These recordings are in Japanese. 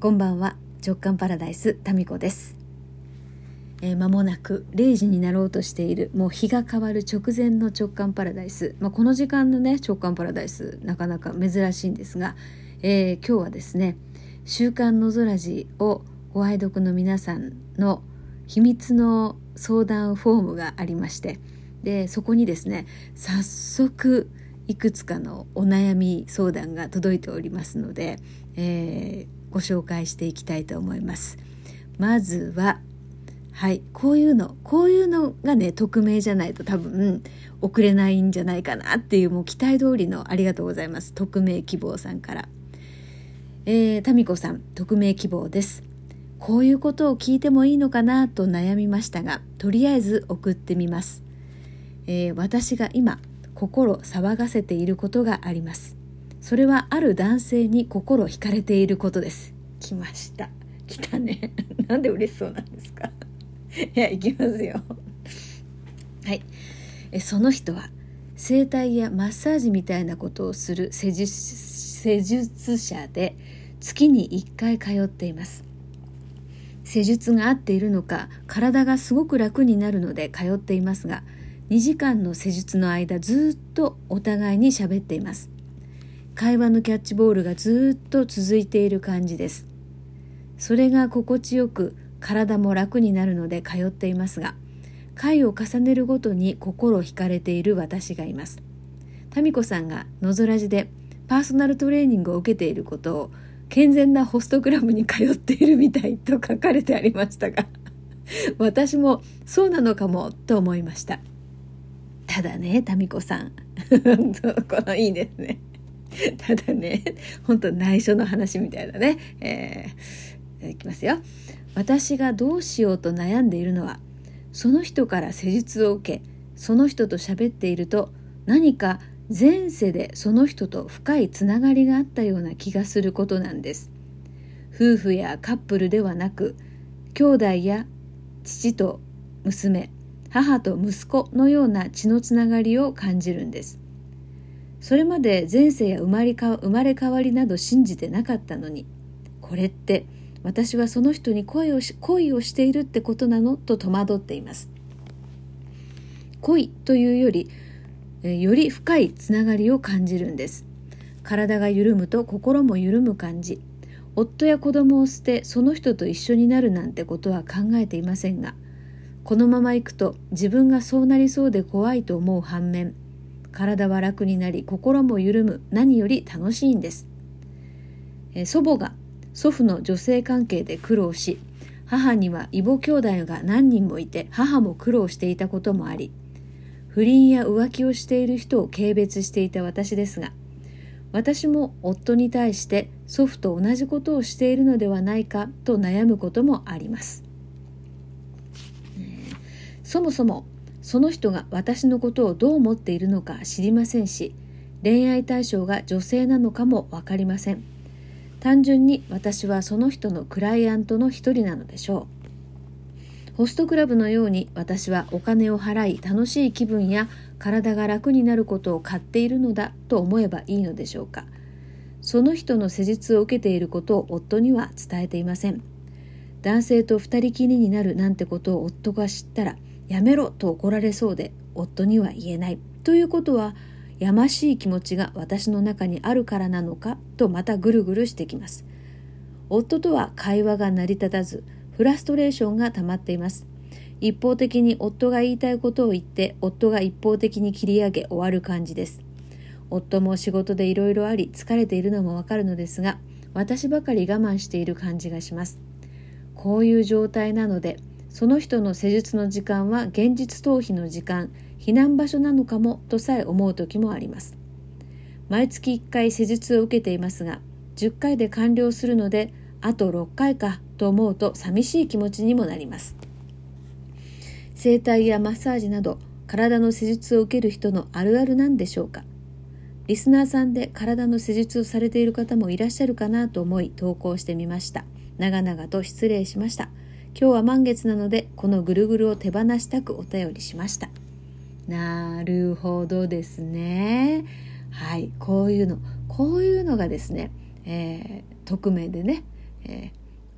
こんばんは。直感パラダイスタミコです。えー、間もなく0時になろうとしている。もう日が変わる直前の直感パラダイス、まあ、この時間のね直感パラダイスなかなか珍しいんですが、えー、今日はですね「週刊のぞらじ」をご愛読の皆さんの秘密の相談フォームがありましてでそこにですね早速いくつかのお悩み相談が届いておりますので、えー、ご紹介していきたいと思います。まずははいこういうの。こういうのがね匿名じゃないと多分送れないんじゃないかなっていうもう期待通りのありがとうございます。匿名希望さんから。えー、タミさん匿名希望です。こういうことを聞いてもいいのかなと悩みましたがとりあえず送ってみます、えー、私が今心騒がせていることがあります。それはある男性に心惹かれていることです来ました来たね なんで嬉しそうなんですか？いや、行きますよ。はい。えその人は、整体やマッサージみたいなことをする施術施術者で、月に1回通っています。施術が合っているのか、体がすごく楽になるので通っていますが、2時間の施術の間ずっとお互いに喋っています。会話のキャッチボールがずっと続いている感じです。それが心地よく体も楽になるので通っていますが回を重ねるごとに心惹かれている私がいます。民子さんがのぞらじでパーソナルトレーニングを受けていることを健全なホストクラブに通っているみたいと書かれてありましたが 私もそうなのかもと思いました。ただね民子さん。このいいですね。ただね本当内緒の話みたいなね、えー、いきますよ。私がどうしようと悩んでいるのはその人から施術を受けその人と喋っていると何か前世でその人と深いつながりがあったような気がすることなんです。夫婦やカップルではなく兄弟や父と娘母と息子のような血のつながりを感じるんです。それまで前世や生まれ生まれ変わりなど信じてなかったのにこれって私はその人に恋をし恋をしているってことなの？と戸惑っています。恋というよりより深いつながりを感じるんです。体が緩むと心も緩む感じ。夫や子供を捨てその人と一緒になるなんてことは考えていませんがこのままいくと自分がそうなりそうで怖いと思う反面体は楽になり心も緩む何より楽しいんです。祖母が祖父の女性関係で苦労し母には異母兄弟が何人もいて母も苦労していたこともあり不倫や浮気をしている人を軽蔑していた私ですが私も夫に対して祖父と同じことをしているのではないかと悩むこともあります。そもそもその人が私のことをどう思っているのか知りませんし恋愛対象が女性なのかも分かりません。単純に私はその人のクライアントの一人なのでしょう。ホストクラブのように私はお金を払い楽しい気分や体が楽になることを買っているのだと思えばいいのでしょうか。その人の施術を受けていることを夫には伝えていません。男性と二人きりになるなんてことを夫が知ったらやめろと怒られそうで夫には言えない。ということはやましい気持ちが私の中にあるからなのかとまたぐるぐるしてきます。夫とは会話が成り立たずフラストレーションが溜まっています。一方的に夫が言いたいことを言って夫が一方的に切り上げ終わる感じです。夫も仕事でいろいろあり疲れているのもわかるのですが私ばかり我慢している感じがします。こういう状態なのでその人の施術の時間は現実逃避の時間避難場所なのかもとさえ思う時もあります。毎月1回施術を受けていますが10回で完了するのであと6回かと思うと寂しい気持ちにもなります。整体やマッサージなど体の施術を受ける人のあるあるなんでしょうか。リスナーさんで体の施術をされている方もいらっしゃるかなと思い投稿してみました。長々と失礼しました。今日は満月なのでこのぐるぐるを手放したくお便りしましたなるほどですね。はい、こういうの、こういうのがですね、えー、匿名でね、え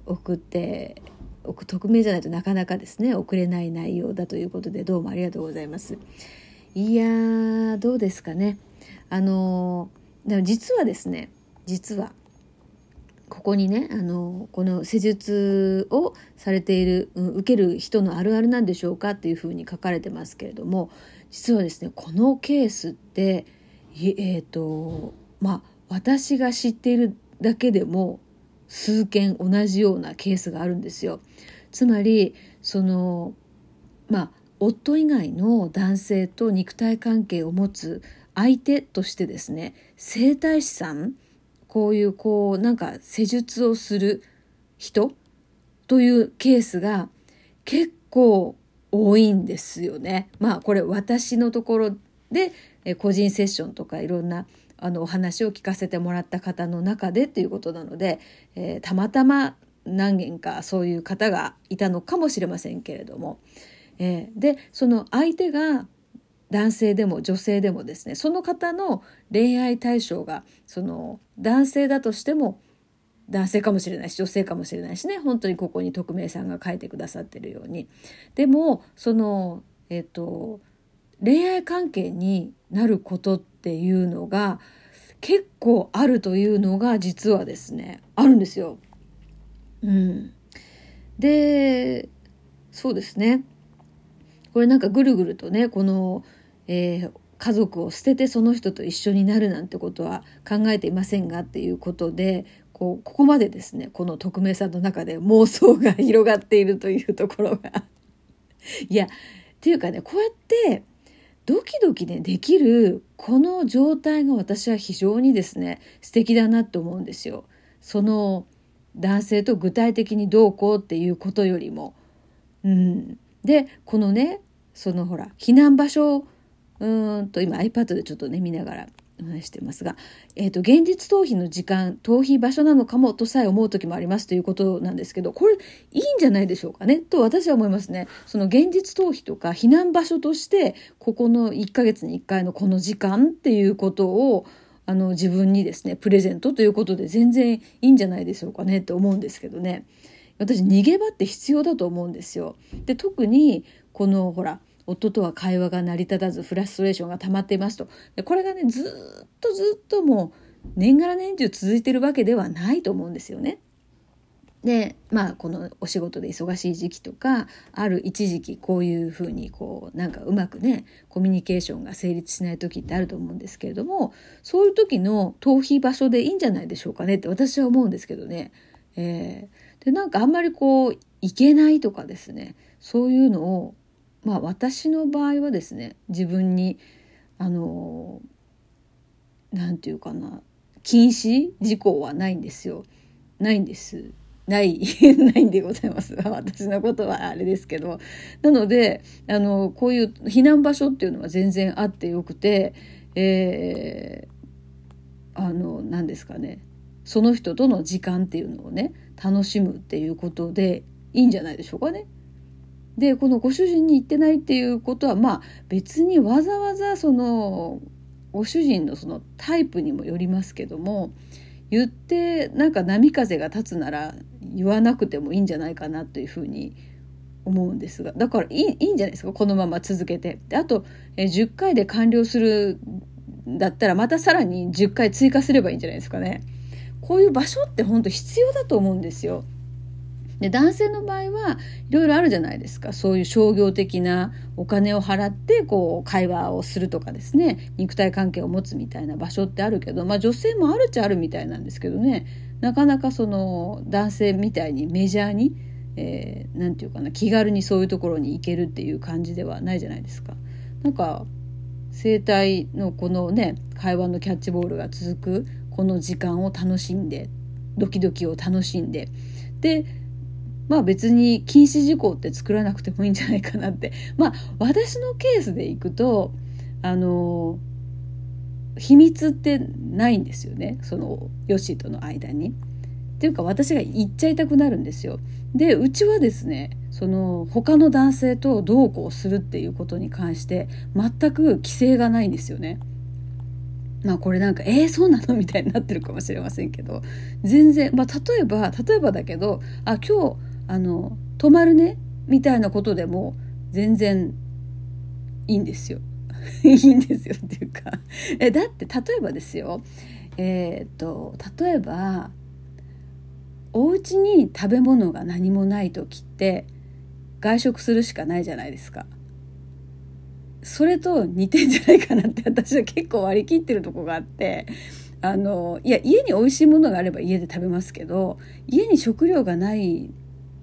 ー、送って匿名じゃないとなかなかですね送れない内容だということでどうもありがとうございます。いやーどうですかねあの実はですね実はここにねあのこの施術をされている、うん、受ける人のあるあるなんでしょうかっていうふうに書かれてますけれども実はですねこのケースってえっ、ー、とまあ私が知っているだけでも数件同じようなケースがあるんですよ。つまりそのまあ夫以外の男性と肉体関係を持つ相手としてですね整体師さんこういうこうなんか施術をする人？というケースが結構多いんですよね。まあこれ私のところで個人セッションとかいろんなあのお話を聞かせてもらった方の中でということなので、えー、たまたま何件かそういう方がいたのかもしれませんけれども、えー、でその相手が男性でも女性でもですねその方の恋愛対象がその男性だとしても男性かもしれないし女性かもしれないしね本当にここに匿名さんが書いてくださってるように。でもそのえっ、と恋愛関係になることっていうのが結構あるというのが実はですねあるんですよ。うん、でそうですね。これなんかぐるぐるとねこのえー、家族を捨ててその人と一緒になるなんてことは考えていませんがっていうことでこうここまでですねこの匿名さんの中で妄想が広がっているというところが いやっていうかねこうやってドキドキねできるこの状態が私は非常にですね素敵だなと思うんですよ。その男性と具体的にどうこうっていうことよりも。うん、でこのねそのほら避難場所うんと今 iPad でちょっとね見ながら話してますが、えーと、現実逃避の時間逃避場所なのかもとさえ思う時もありますということなんですけどこれいいんじゃないでしょうかね？と私は思いますね。その現実逃避とか避難場所としてここの1ヶ月に1回のこの時間っていうことをあの自分にですねプレゼントということで全然いいんじゃないでしょうかね？って思うんですけどね私逃げ場って必要だと思うんですよ。で特にこのほら夫とは会話が成り立たずフラストレーションが溜まっていますとでこれがねずっとずっともう年がら年中続いてるわけではないと思うんですよね。でまあこのお仕事で忙しい時期とかある一時期こういうふうにこうなんかうまくねコミュニケーションが成立しない時ってあると思うんですけれどもそういう時の逃避場所でいいんじゃないでしょうかねって私は思うんですけどね。えー、でなんかあんまりこういけないとかですねそういうのをまあ私の場合はですね自分にあの何て言うかな禁止事項はないんですよ。ないんです。ない ないんでございます 私のことはあれですけどなのであのこういう避難場所っていうのは全然あってよくて、えー、あの何ですかねその人との時間っていうのをね楽しむっていうことでいいんじゃないでしょうかね。でこのご主人に言ってないっていうことはまあ別にわざわざそのご主人のそのタイプにもよりますけども言ってなんか波風が立つなら言わなくてもいいんじゃないかなというふうに思うんですがだからいいいいんじゃないですかこのまま続けて。であとえ10回で完了するだったらまたさらに10回追加すればいいんじゃないですかね。こういう場所って本当必要だと思うんですよ。で男性の場合はいろいろあるじゃないですか。そういう商業的なお金を払ってこう会話をするとかですね。肉体関係を持つみたいな場所ってあるけど、まあ、女性もあるっちゃあるみたいなんですけどね。なかなかその男性みたいにメジャーに何、えー、て言うかな気軽にそういうところに行けるっていう感じではないじゃないですか。なんか生体のこのね会話のキャッチボールが続くこの時間を楽しんでドキドキを楽しんで。でまあ別に禁止事項って作らなくてもいいんじゃないかなって。まあ私のケースでいくと、あの、秘密ってないんですよね。そのヨシーとの間に。っていうか私が言っちゃいたくなるんですよ。で、うちはですね、その他の男性とどうこうするっていうことに関して全く規制がないんですよね。まあこれなんかえー、そうなの？みたいになってるかもしれませんけど全然まあ例えば例えばだけどあ今日あの泊まるねみたいなことでも全然いいんですよ。いいんですよっていうかえだって例えばですよえー、っと例えばお家に食べ物が何もない時って外食するしかないじゃないですか。それと似てんじゃないかなって私は結構割り切ってるとこがあってあのいや家に美味しいものがあれば家で食べますけど家に食料がない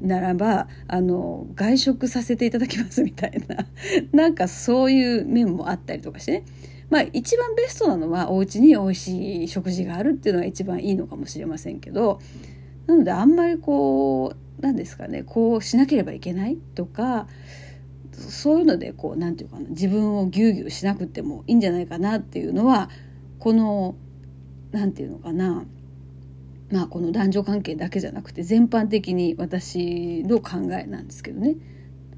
ならばあの外食させていただきますみたいな。なんかそういう面もあったりとかしてね。まあ一番ベストなのはお家に美味しい食事があるっていうのが一番いいのかもしれませんけど。なのであんまりこう何ですかね。こうしなければいけないとかそういうのでこう何て言うかな。自分をギュウギュウしなくてもいいんじゃないかなっていうのはこの何て言うのかな。まあこの男女関係だけじゃなくて全般的に私の考えなんですけどね。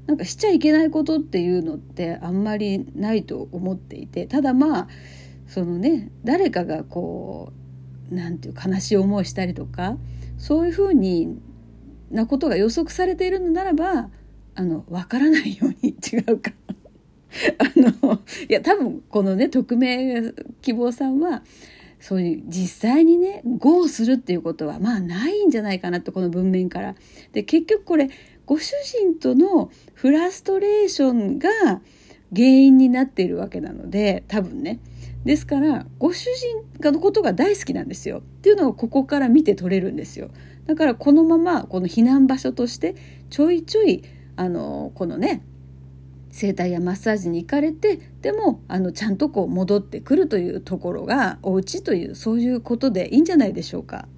なんかしちゃいけないことっていうのってあんまりないと思っていて。ただまあそのね誰かがこう何て言う悲しい思いしたりとかそういうふうになことが予測されているのならばあの分からないように違うか。あのいや多分このね匿名希望さんはそういう実際にね GO するっていうことはまあないんじゃないかなとこの文面から。で結局これご主人とのフラストレーションが原因になっているわけなので多分ね。ですからご主人のことが大好きなんですよ。っていうのをここから見て取れるんですよ。だからこのままこの避難場所としてちょいちょいあのこのね整体やマッサージに行かれてでもあのちゃんとこう戻ってくるというところがお家というそういうことでいいんじゃないでしょうか。